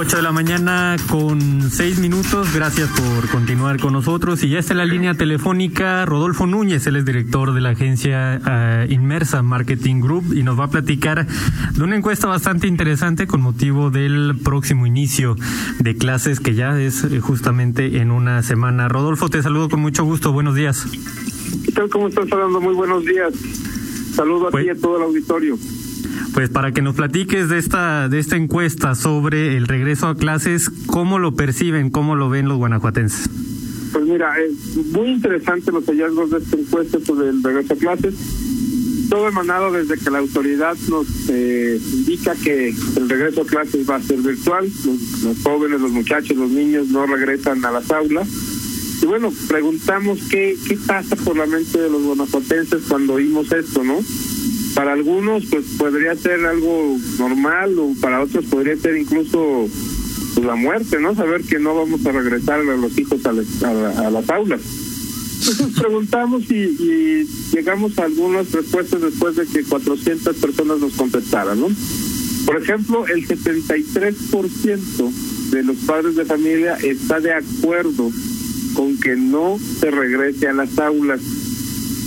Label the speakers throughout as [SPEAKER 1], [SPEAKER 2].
[SPEAKER 1] 8 de la mañana con 6 minutos. Gracias por continuar con nosotros. Y ya está en la línea telefónica Rodolfo Núñez, él es director de la agencia uh, Inmersa Marketing Group y nos va a platicar de una encuesta bastante interesante con motivo del próximo inicio de clases que ya es justamente en una semana. Rodolfo, te saludo con mucho gusto. Buenos días.
[SPEAKER 2] ¿Qué tal? ¿Cómo estás hablando? Muy buenos días. Saludo a pues, ti y a todo el auditorio.
[SPEAKER 1] Pues para que nos platiques de esta de esta encuesta sobre el regreso a clases, ¿cómo lo perciben, cómo lo ven los guanajuatenses?
[SPEAKER 2] Pues mira, es muy interesante los hallazgos de esta encuesta sobre el regreso a clases. Todo emanado desde que la autoridad nos eh, indica que el regreso a clases va a ser virtual. Los, jóvenes, los muchachos, los niños no regresan a las aulas. Y bueno, preguntamos qué, qué pasa por la mente de los guanajuatenses cuando oímos esto, ¿no? Para algunos pues podría ser algo normal o para otros podría ser incluso pues, la muerte, ¿no? Saber que no vamos a regresar a los hijos a, la, a, a las aulas. Entonces preguntamos y, y, llegamos a algunas respuestas después de que 400 personas nos contestaran, ¿no? Por ejemplo, el 73% de los padres de familia está de acuerdo con que no se regrese a las aulas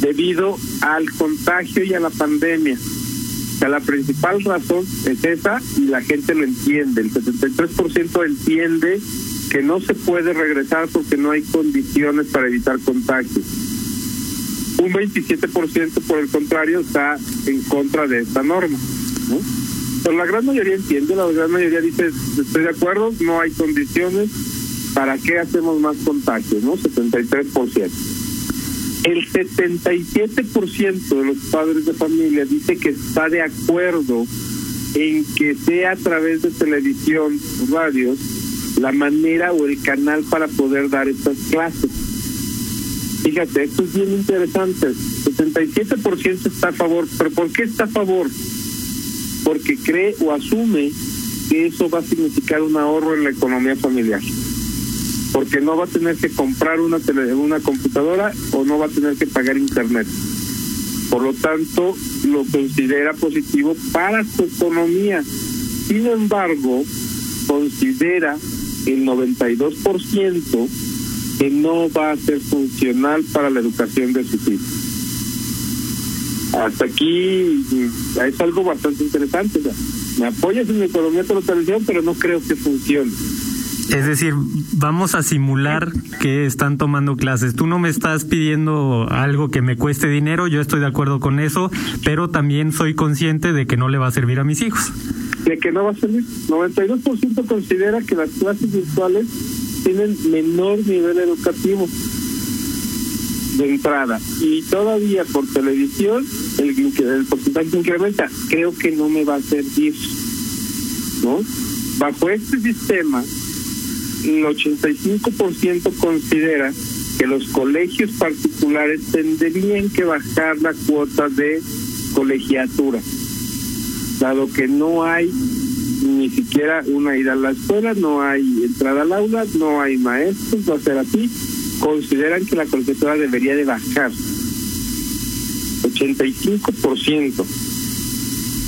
[SPEAKER 2] debido al contagio y a la pandemia. O sea, la principal razón es esa y la gente lo entiende. El 73% entiende que no se puede regresar porque no hay condiciones para evitar contagios. Un 27% por el contrario está en contra de esta norma. ¿no? Pero la gran mayoría entiende, la gran mayoría dice, estoy de acuerdo, no hay condiciones, ¿para qué hacemos más contagios? ¿no? 73%. El 77% de los padres de familia dice que está de acuerdo en que sea a través de televisión, radios, la manera o el canal para poder dar estas clases. Fíjate, esto es bien interesante. 77% está a favor, pero ¿por qué está a favor? Porque cree o asume que eso va a significar un ahorro en la economía familiar porque no va a tener que comprar una tele, una computadora o no va a tener que pagar internet. Por lo tanto, lo considera positivo para su economía. Sin embargo, considera el 92% que no va a ser funcional para la educación de sus hijos. Hasta aquí es algo bastante interesante. me apoyas en mi economía de la televisión, pero no creo que funcione.
[SPEAKER 1] Es decir, vamos a simular que están tomando clases. Tú no me estás pidiendo algo que me cueste dinero, yo estoy de acuerdo con eso, pero también soy consciente de que no le va a servir a mis hijos.
[SPEAKER 2] De que no va a servir. 92% considera que las clases virtuales tienen menor nivel educativo de entrada y todavía por televisión el, el porcentaje incrementa. Creo que no me va a servir. ¿No? Bajo este sistema, el 85% considera que los colegios particulares tendrían que bajar la cuota de colegiatura, dado que no hay ni siquiera una ida a la escuela, no hay entrada al aula, no hay maestros, va a ser así, consideran que la colegiatura debería de bajar. 85%.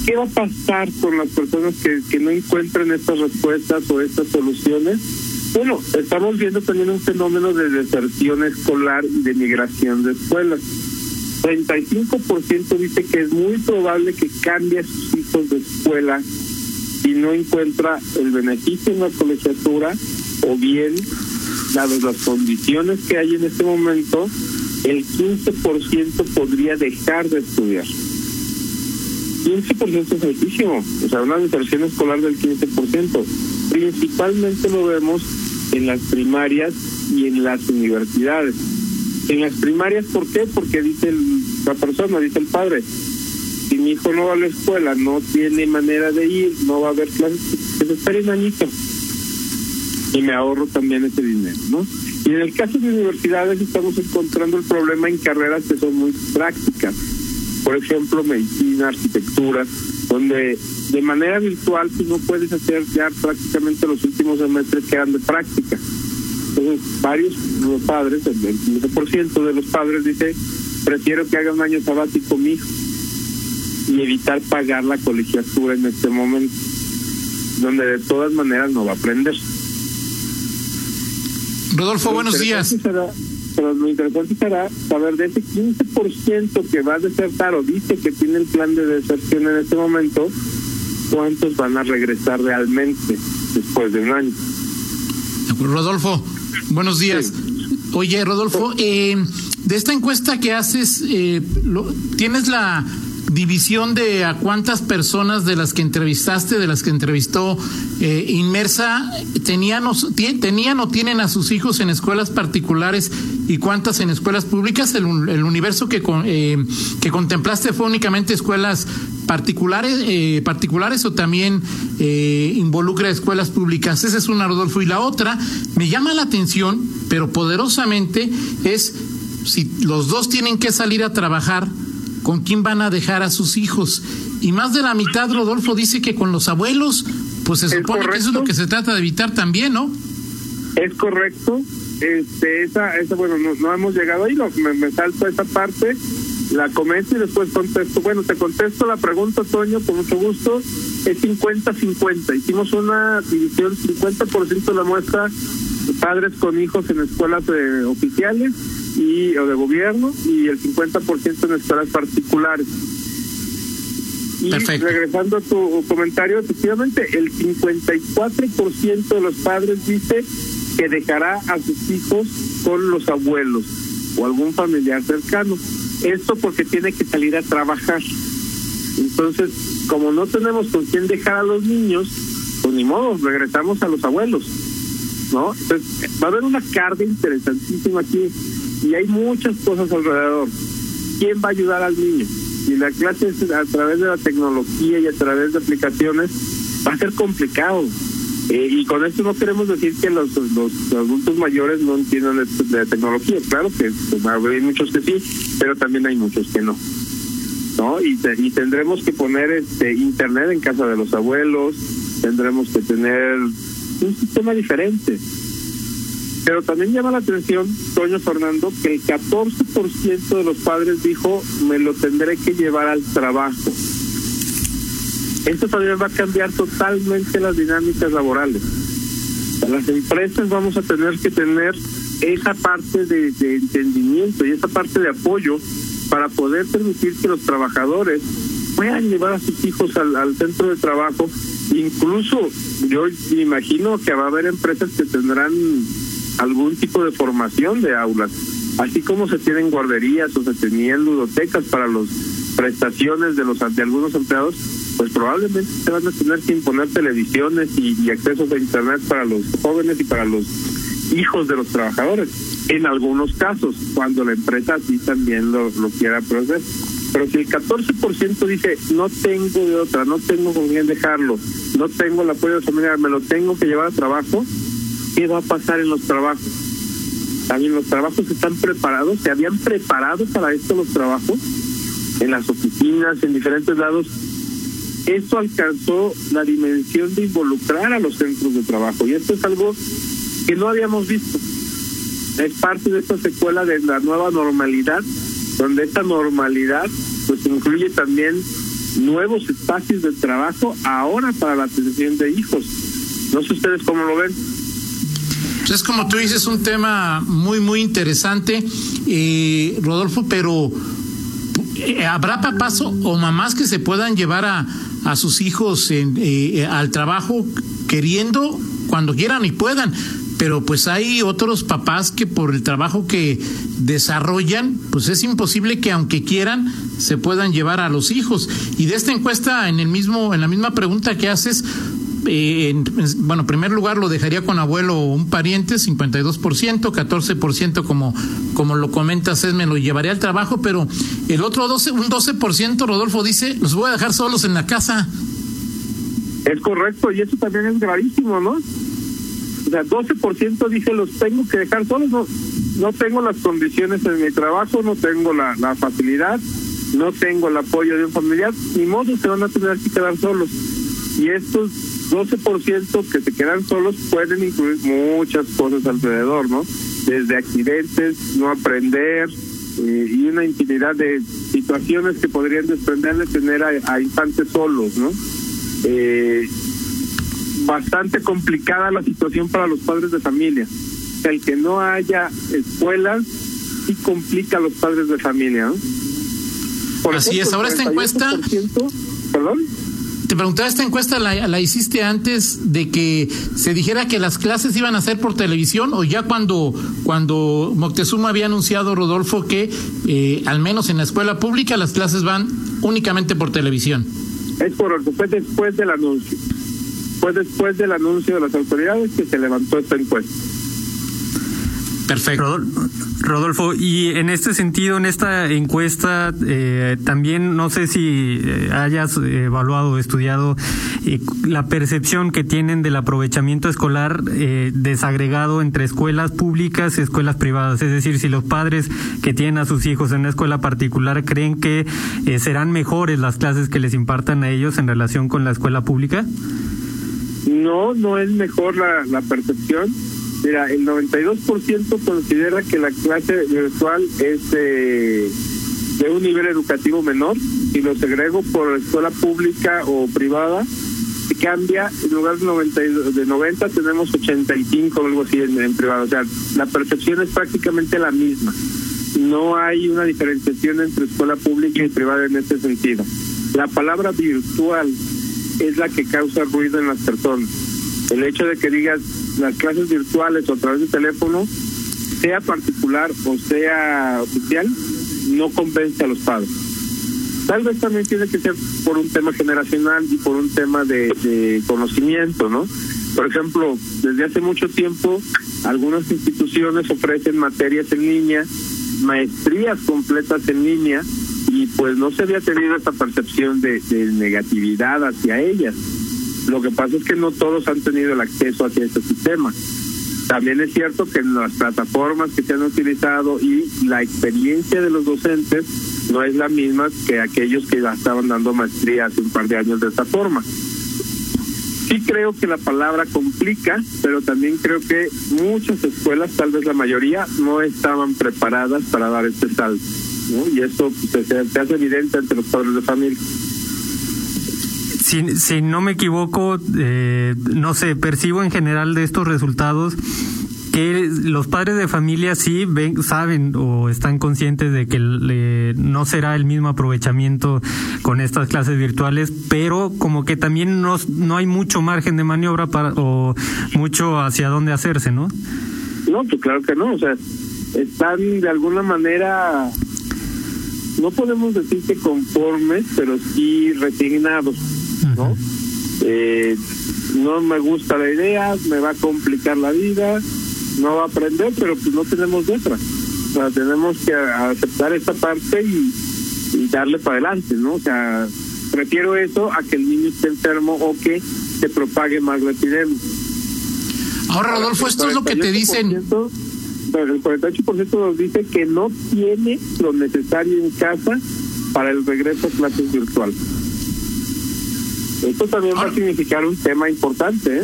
[SPEAKER 2] ¿Qué va a pasar con las personas que, que no encuentren estas respuestas o estas soluciones? Bueno, estamos viendo también un fenómeno de deserción escolar y de migración de escuelas. 35% dice que es muy probable que cambie a sus hijos de escuela y no encuentra el beneficio en la colegiatura o bien, dadas las condiciones que hay en este momento, el 15% podría dejar de estudiar. 15% es altísimo, o sea, una deserción escolar del 15%. Principalmente lo vemos en las primarias y en las universidades. En las primarias, ¿por qué? Porque dice la persona, dice el padre, si mi hijo no va a la escuela, no tiene manera de ir, no va a haber clases, que se espere un. Y me ahorro también ese dinero, ¿no? Y en el caso de universidades estamos encontrando el problema en carreras que son muy prácticas. Por ejemplo, medicina, arquitectura, donde de manera virtual tú no puedes hacer ya prácticamente los últimos semestres que eran de práctica. Entonces, varios de los padres, el 15% de los padres dice, prefiero que haga un año sabático mi hijo y evitar pagar la colegiatura en este momento, donde de todas maneras no va a aprender.
[SPEAKER 3] Rodolfo, buenos días.
[SPEAKER 2] Pero lo interesante será saber de ese 15% que va a desertar o dice que tiene el plan de deserción en este momento, cuántos van a regresar realmente después de un año.
[SPEAKER 3] Rodolfo, buenos días. Oye, Rodolfo, eh, de esta encuesta que haces, eh, lo, ¿tienes la división de a cuántas personas de las que entrevistaste, de las que entrevistó eh, Inmersa, tenían o, tenían o tienen a sus hijos en escuelas particulares y cuántas en escuelas públicas? El, el universo que, eh, que contemplaste fue únicamente escuelas particulares, eh, particulares o también eh, involucra escuelas públicas. Esa es una, Rodolfo. Y la otra, me llama la atención, pero poderosamente, es si los dos tienen que salir a trabajar, ¿con quién van a dejar a sus hijos? Y más de la mitad, Rodolfo, dice que con los abuelos, pues se supone que eso es lo que se trata de evitar también, ¿no?
[SPEAKER 2] Es correcto. Este, esa, esa bueno, no, hemos llegado ahí, me, me salto esa parte la comento y después contesto. Bueno, te contesto la pregunta, Toño, con mucho gusto. Es 50-50. Hicimos una división, 50% de la muestra padres con hijos en escuelas eh, oficiales y o de gobierno y el 50% en escuelas particulares. Y regresando a tu comentario, efectivamente, el 54% de los padres dice que dejará a sus hijos con los abuelos o algún familiar cercano. Esto porque tiene que salir a trabajar. Entonces, como no tenemos con quién dejar a los niños, pues ni modo, regresamos a los abuelos. ¿No? Entonces, va a haber una carga interesantísima aquí y hay muchas cosas alrededor. ¿Quién va a ayudar al niño? Y la clase a través de la tecnología y a través de aplicaciones, va a ser complicado. Eh, y con esto no queremos decir que los, los adultos mayores no entiendan de, tecnología. Claro que pues, hay muchos que sí, pero también hay muchos que no. ¿no? Y, y tendremos que poner este internet en casa de los abuelos, tendremos que tener un sistema diferente. Pero también llama la atención, Toño Fernando, que el 14% de los padres dijo, me lo tendré que llevar al trabajo. Esto también va a cambiar totalmente las dinámicas laborales. Las empresas vamos a tener que tener esa parte de, entendimiento y esa parte de apoyo para poder permitir que los trabajadores puedan llevar a sus hijos al, centro de trabajo. Incluso yo imagino que va a haber empresas que tendrán algún tipo de formación de aulas, así como se tienen guarderías o se tenían ludotecas para las prestaciones de los de algunos empleados pues probablemente se van a tener que imponer televisiones y, accesos a internet para los jóvenes y para los hijos de los trabajadores. En algunos casos, cuando la empresa así también lo, lo quiera proceder. Pero si el 14% dice, no tengo de otra, no tengo con quién dejarlo, no tengo el apoyo familiar, me lo tengo que llevar a trabajo, ¿qué va a pasar en los trabajos? También los trabajos están preparados, se habían preparado para esto los trabajos, en las oficinas, en diferentes lados, esto alcanzó la dimensión de involucrar a los centros de trabajo y esto es algo que no habíamos visto. Es parte de esta secuela de la nueva normalidad, donde esta normalidad pues incluye también nuevos espacios de trabajo ahora para la atención de hijos. No sé ustedes cómo lo ven.
[SPEAKER 3] Pues es como tú dices, un tema muy, muy interesante, eh, Rodolfo, pero eh, ¿habrá papás o mamás que se puedan llevar a, a sus hijos en, eh, al trabajo queriendo cuando quieran y puedan. Pero pues hay otros papás que por el trabajo que desarrollan, pues es imposible que aunque quieran se puedan llevar a los hijos. Y de esta encuesta, en el mismo, en la misma pregunta que haces, eh, en, bueno, en primer lugar lo dejaría con abuelo o un pariente, 52%, 14% como, como lo comentas es me lo llevaría al trabajo, pero el otro 12, un 12%, Rodolfo dice, los voy a dejar solos en la casa.
[SPEAKER 2] Es correcto, y eso también es gravísimo, ¿no? O sea, 12% dice, los tengo que dejar solos, no, tengo las condiciones en mi trabajo, no tengo la, la facilidad, no tengo el apoyo de un familiar, ni modo se van a tener que quedar solos. Y estos 12% que se quedan solos pueden incluir muchas cosas alrededor, ¿no? Desde accidentes, no aprender eh, y una infinidad de situaciones que podrían desprenderle tener a, infantes solos, ¿no? Eh, bastante complicada la situación para los padres de familia. El que no haya escuelas sí complica a los padres de familia. ¿no?
[SPEAKER 3] Así es, ahora esta encuesta...
[SPEAKER 2] ¿Perdón?
[SPEAKER 3] Te preguntaba, esta encuesta la, la, hiciste antes de que se dijera que las clases iban a ser por televisión o ya cuando, cuando Moctezuma había anunciado, Rodolfo, que eh, al menos en la escuela pública las clases van únicamente por televisión.
[SPEAKER 2] Es correcto, fue después del anuncio. Fue después del anuncio de las autoridades que se levantó esta encuesta.
[SPEAKER 1] Perfecto. Rodolfo, y en este sentido, en esta encuesta, eh, también no sé si eh, hayas evaluado o estudiado eh, la percepción que tienen del aprovechamiento escolar desagregado entre escuelas públicas y escuelas privadas. Es decir, si los padres que tienen a sus hijos en una escuela particular creen que serán mejores las clases que les impartan a ellos en relación con la escuela pública.
[SPEAKER 2] No, no es mejor la, la percepción Mira, el 92% considera que la clase virtual es de un nivel educativo menor y lo segrego por escuela pública o privada cambia, en lugar de 90, de 90 tenemos 85 o algo así en, en, privado. O sea, la percepción es prácticamente la misma. No hay una diferenciación entre escuela pública y privada en este sentido. La palabra virtual es la que causa ruido en las personas. El hecho de que digas las clases virtuales o a través de teléfono, sea particular o sea oficial, no convence a los padres. Tal vez también tiene que ser por un tema generacional y por un tema de, conocimiento, ¿no? Por ejemplo, desde hace mucho tiempo algunas instituciones ofrecen materias en línea, maestrías completas en línea y pues no se había tenido esta percepción de negatividad hacia ellas lo que pasa es que no todos han tenido el acceso hacia este sistema. También es cierto que las plataformas que se han utilizado y la experiencia de los docentes no es la misma que aquellos que ya estaban dando maestría hace un par de años de esta forma. Sí creo que la palabra complica, pero también creo que muchas escuelas, tal vez la mayoría, no estaban preparadas para dar este salto. Y eso pues, se hace evidente entre los padres de familia
[SPEAKER 1] si, no me equivoco, eh, no sé, percibo en general de estos resultados que los padres de familia sí ven, saben o están conscientes de que no será el mismo aprovechamiento con estas clases virtuales, pero como que también no, no hay mucho margen de maniobra para o mucho hacia dónde hacerse, ¿no?
[SPEAKER 2] No, pues claro que no, o sea, están de alguna manera, no podemos decir que conformes, pero sí resignados ¿no? Eh, no me gusta la idea, me va a complicar la vida, no va a aprender, pero pues no tenemos otra. O sea, tenemos que aceptar esta parte y, darle para adelante, ¿no? O sea, prefiero eso a que el niño esté enfermo o que se propague más la epidemia.
[SPEAKER 3] Ahora, Rodolfo, esto es lo que te dicen. El
[SPEAKER 2] 48% nos dice que no tiene lo necesario en casa para el regreso a clases virtuales. Esto también va a significar un tema importante. ¿eh?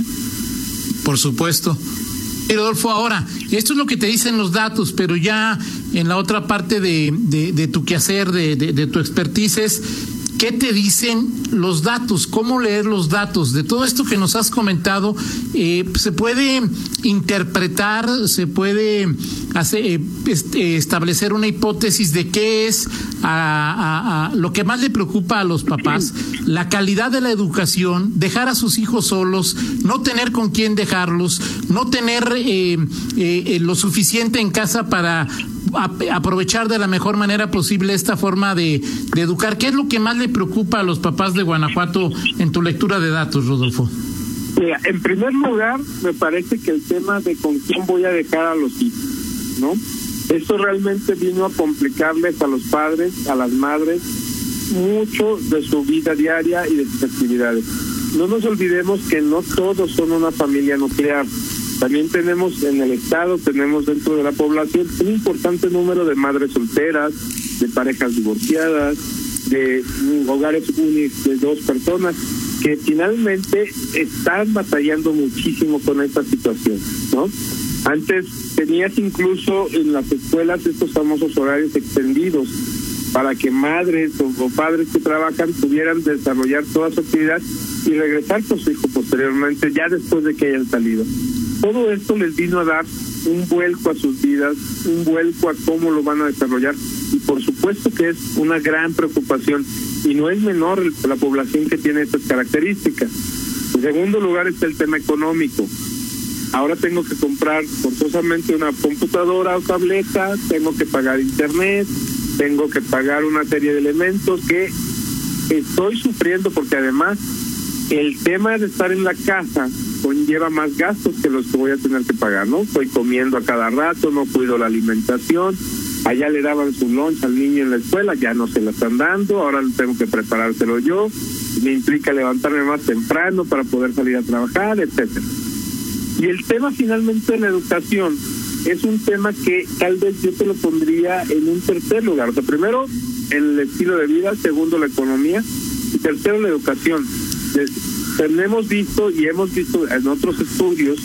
[SPEAKER 3] Por supuesto. Rodolfo, ahora, esto es lo que te dicen los datos, pero ya en la otra parte de, de, tu quehacer, de, de, tu expertise, ¿Qué te dicen los datos? ¿Cómo leer los datos? De todo esto que nos has comentado, eh, se puede interpretar, se puede eh, este, establecer una hipótesis de qué es lo que más le preocupa a los papás, la calidad de la educación, dejar a sus hijos solos, no tener con quién dejarlos, no tener eh, lo suficiente en casa para aprovechar de la mejor manera posible esta forma de, educar. ¿Qué es lo que más le preocupa a los papás de Guanajuato en tu lectura de datos, Rodolfo?
[SPEAKER 2] En primer lugar, me parece que el tema de con quién voy a dejar a los hijos, ¿no? Esto realmente vino a complicarles a los padres, a las madres, mucho de su vida diaria y de sus actividades. No nos olvidemos que no todos son una familia nuclear. También tenemos en el Estado, tenemos dentro de la población un importante número de madres solteras, de parejas divorciadas, de hogares únicos de dos personas que finalmente están batallando muchísimo con esta situación, ¿no? Antes tenías incluso en las escuelas estos famosos horarios extendidos para que madres o, padres que trabajan pudieran desarrollar toda su actividad y regresar con su hijo posteriormente, ya después de que hayan salido. Todo esto les vino a dar un vuelco a sus vidas, un vuelco a cómo lo van a desarrollar y por supuesto que es una gran preocupación y no es menor la población que tiene estas características. En segundo lugar está el tema económico. Ahora tengo que comprar forzosamente una computadora o tableta, tengo que pagar internet, tengo que pagar una serie de elementos que estoy sufriendo porque además el tema de estar en la casa conlleva más gastos que los que voy a tener que pagar, ¿no? Estoy comiendo a cada rato, no cuido la alimentación, allá le daban su lunch al niño en la escuela, ya no se la están dando, ahora tengo que preparárselo yo, me implica levantarme más temprano para poder salir a trabajar, etcétera. Y el tema finalmente de la educación es un tema que tal vez yo te lo pondría en un tercer lugar. O sea, primero el estilo de vida, segundo la economía y tercero la educación. Tenemos visto y hemos visto en otros estudios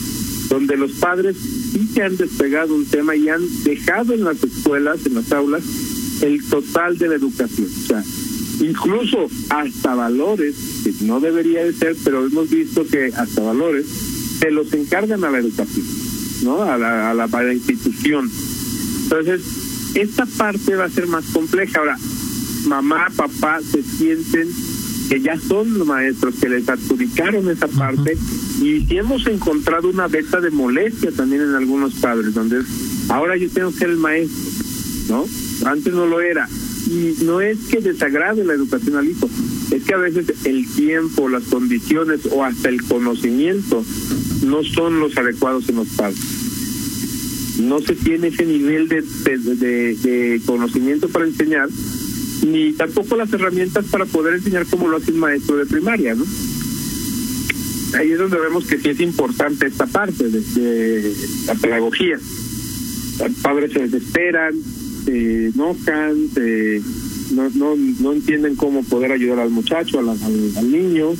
[SPEAKER 2] donde los padres sí que han despegado un tema y han dejado en las escuelas, en las aulas, el total de la educación. O sea, incluso hasta valores, que no debería de ser, pero hemos visto que hasta valores se los encargan a la educación, ¿no? A la, a la, a la institución. Entonces, esta parte va a ser más compleja. Ahora, mamá, papá se sienten que ya son los maestros, que les adjudicaron esa parte, y hemos encontrado una beta de molestia también en algunos padres, donde ahora yo tengo que ser el maestro, ¿no? Antes no lo era. Y no es que desagrade la educación al hijo, es que a veces el tiempo, las condiciones o hasta el conocimiento no son los adecuados en los padres. No se tiene ese nivel de, de, de conocimiento para enseñar ni tampoco las herramientas para poder enseñar como lo hace un maestro de primaria, ¿no? Ahí es donde vemos que sí es importante esta parte de, la pedagogía. Los padres se desesperan, se enojan, no, no, no entienden cómo poder ayudar al muchacho, al, niño,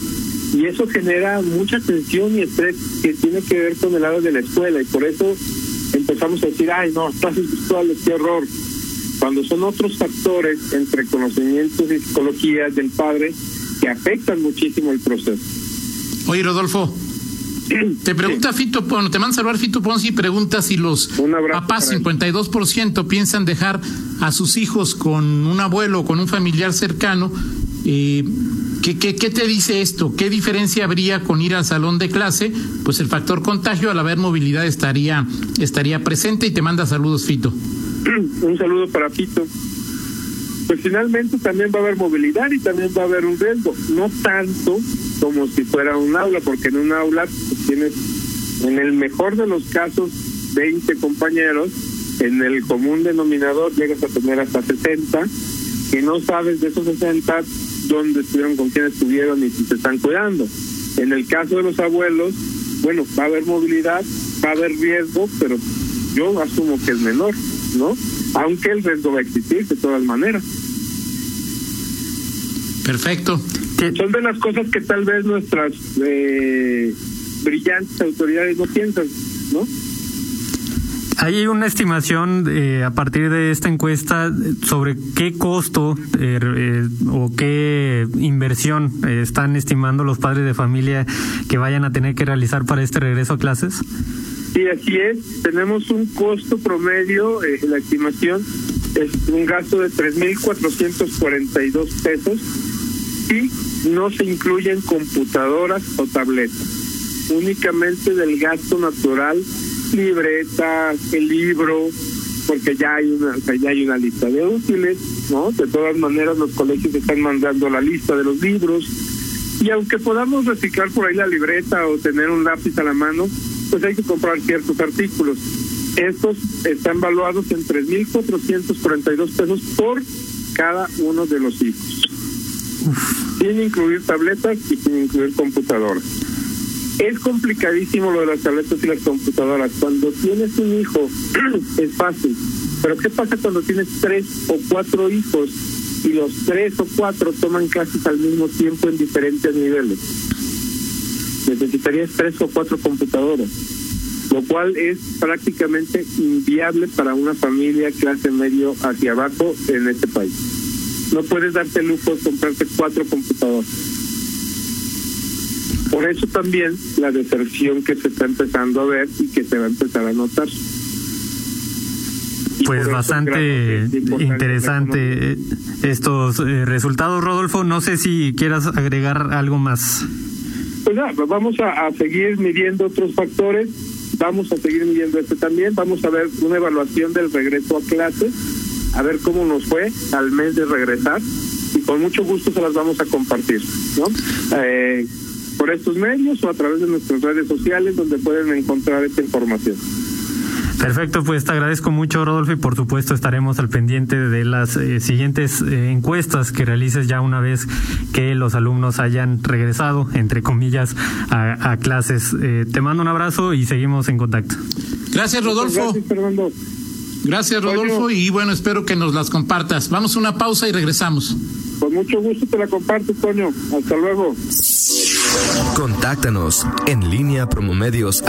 [SPEAKER 2] y eso genera mucha tensión y estrés que tiene que ver con el lado de la escuela, y por eso empezamos a decir, ay, no, clases virtuales, qué horror cuando son otros factores entre conocimientos y psicología del padre que afectan muchísimo el proceso.
[SPEAKER 3] Oye, Rodolfo, te pregunta Fito, bueno, te manda salvar Fito Ponzi y pregunta si los papás 52% piensan dejar a sus hijos con un abuelo o con un familiar cercano. Eh, ¿qué, qué, qué te dice esto? ¿Qué diferencia habría con ir al salón de clase? Pues el factor contagio al haber movilidad estaría, estaría presente y te manda saludos Fito.
[SPEAKER 2] Un saludo para Pito. Pues finalmente también va a haber movilidad y también va a haber un riesgo, no tanto como si fuera un aula, porque en un aula pues, tienes, en el mejor de los casos, 20 compañeros, en el común denominador llegas a tener hasta 60, que no sabes de esos 60 dónde estuvieron, con quién estuvieron y si se están cuidando. En el caso de los abuelos, bueno, va a haber movilidad, va a haber riesgo, pero yo asumo que es menor. ¿No? Aunque el riesgo va a existir de todas maneras.
[SPEAKER 3] Perfecto.
[SPEAKER 2] Son de las cosas que tal vez nuestras eh, brillantes autoridades no piensan, ¿no?
[SPEAKER 1] Hay una estimación eh, a partir de esta encuesta sobre qué costo eh, eh, o qué inversión eh, están estimando los padres de familia que vayan a tener que realizar para este regreso a clases.
[SPEAKER 2] Sí, así es. Tenemos un costo promedio, eh, la estimación es un gasto de 3.442 pesos y no se incluyen computadoras o tabletas. Únicamente del gasto natural, libreta, el libro, porque ya hay una ya hay una lista de útiles, ¿no? De todas maneras los colegios están mandando la lista de los libros y aunque podamos reciclar por ahí la libreta o tener un lápiz a la mano, pues hay que comprar ciertos artículos. Estos están valuados en 3.442 pesos por cada uno de los hijos, sin incluir tabletas y sin incluir computadoras. Es complicadísimo lo de las tabletas y las computadoras. Cuando tienes un hijo es fácil, Pero ¿qué pasa cuando tienes tres o cuatro hijos y los tres o cuatro toman clases al mismo tiempo en diferentes niveles? Necesitarías tres o cuatro computadoras, lo cual es prácticamente inviable para una familia clase medio hacia abajo en este país. No puedes darte el lujo de comprarte cuatro computadoras. Por eso también la deserción que se está empezando a ver y que se va a empezar a notar. Y
[SPEAKER 1] Pues bastante interesante eh, estos eh, resultados, Rodolfo. No sé si quieras agregar algo más.
[SPEAKER 2] Pues nada, pues vamos a, a seguir midiendo otros factores, vamos a seguir midiendo este también, vamos a ver una evaluación del regreso a clases, a ver cómo nos fue al mes de regresar y con mucho gusto se las vamos a compartir, ¿no? Eh, por estos medios o a través de nuestras redes sociales donde pueden encontrar esta información.
[SPEAKER 1] Perfecto, pues te agradezco mucho, Rodolfo, y por supuesto estaremos al pendiente de las eh, siguientes eh, encuestas que realices ya una vez que los alumnos hayan regresado, entre comillas, a, a clases. Eh, te mando un abrazo y seguimos en contacto.
[SPEAKER 3] Gracias, Rodolfo.
[SPEAKER 2] Gracias, Fernando.
[SPEAKER 3] Gracias, Rodolfo. Y bueno, espero que nos las compartas. Vamos a una pausa y regresamos.
[SPEAKER 2] Con mucho gusto te la comparto, Toño. Hasta luego.
[SPEAKER 4] Contáctanos en línea promomedios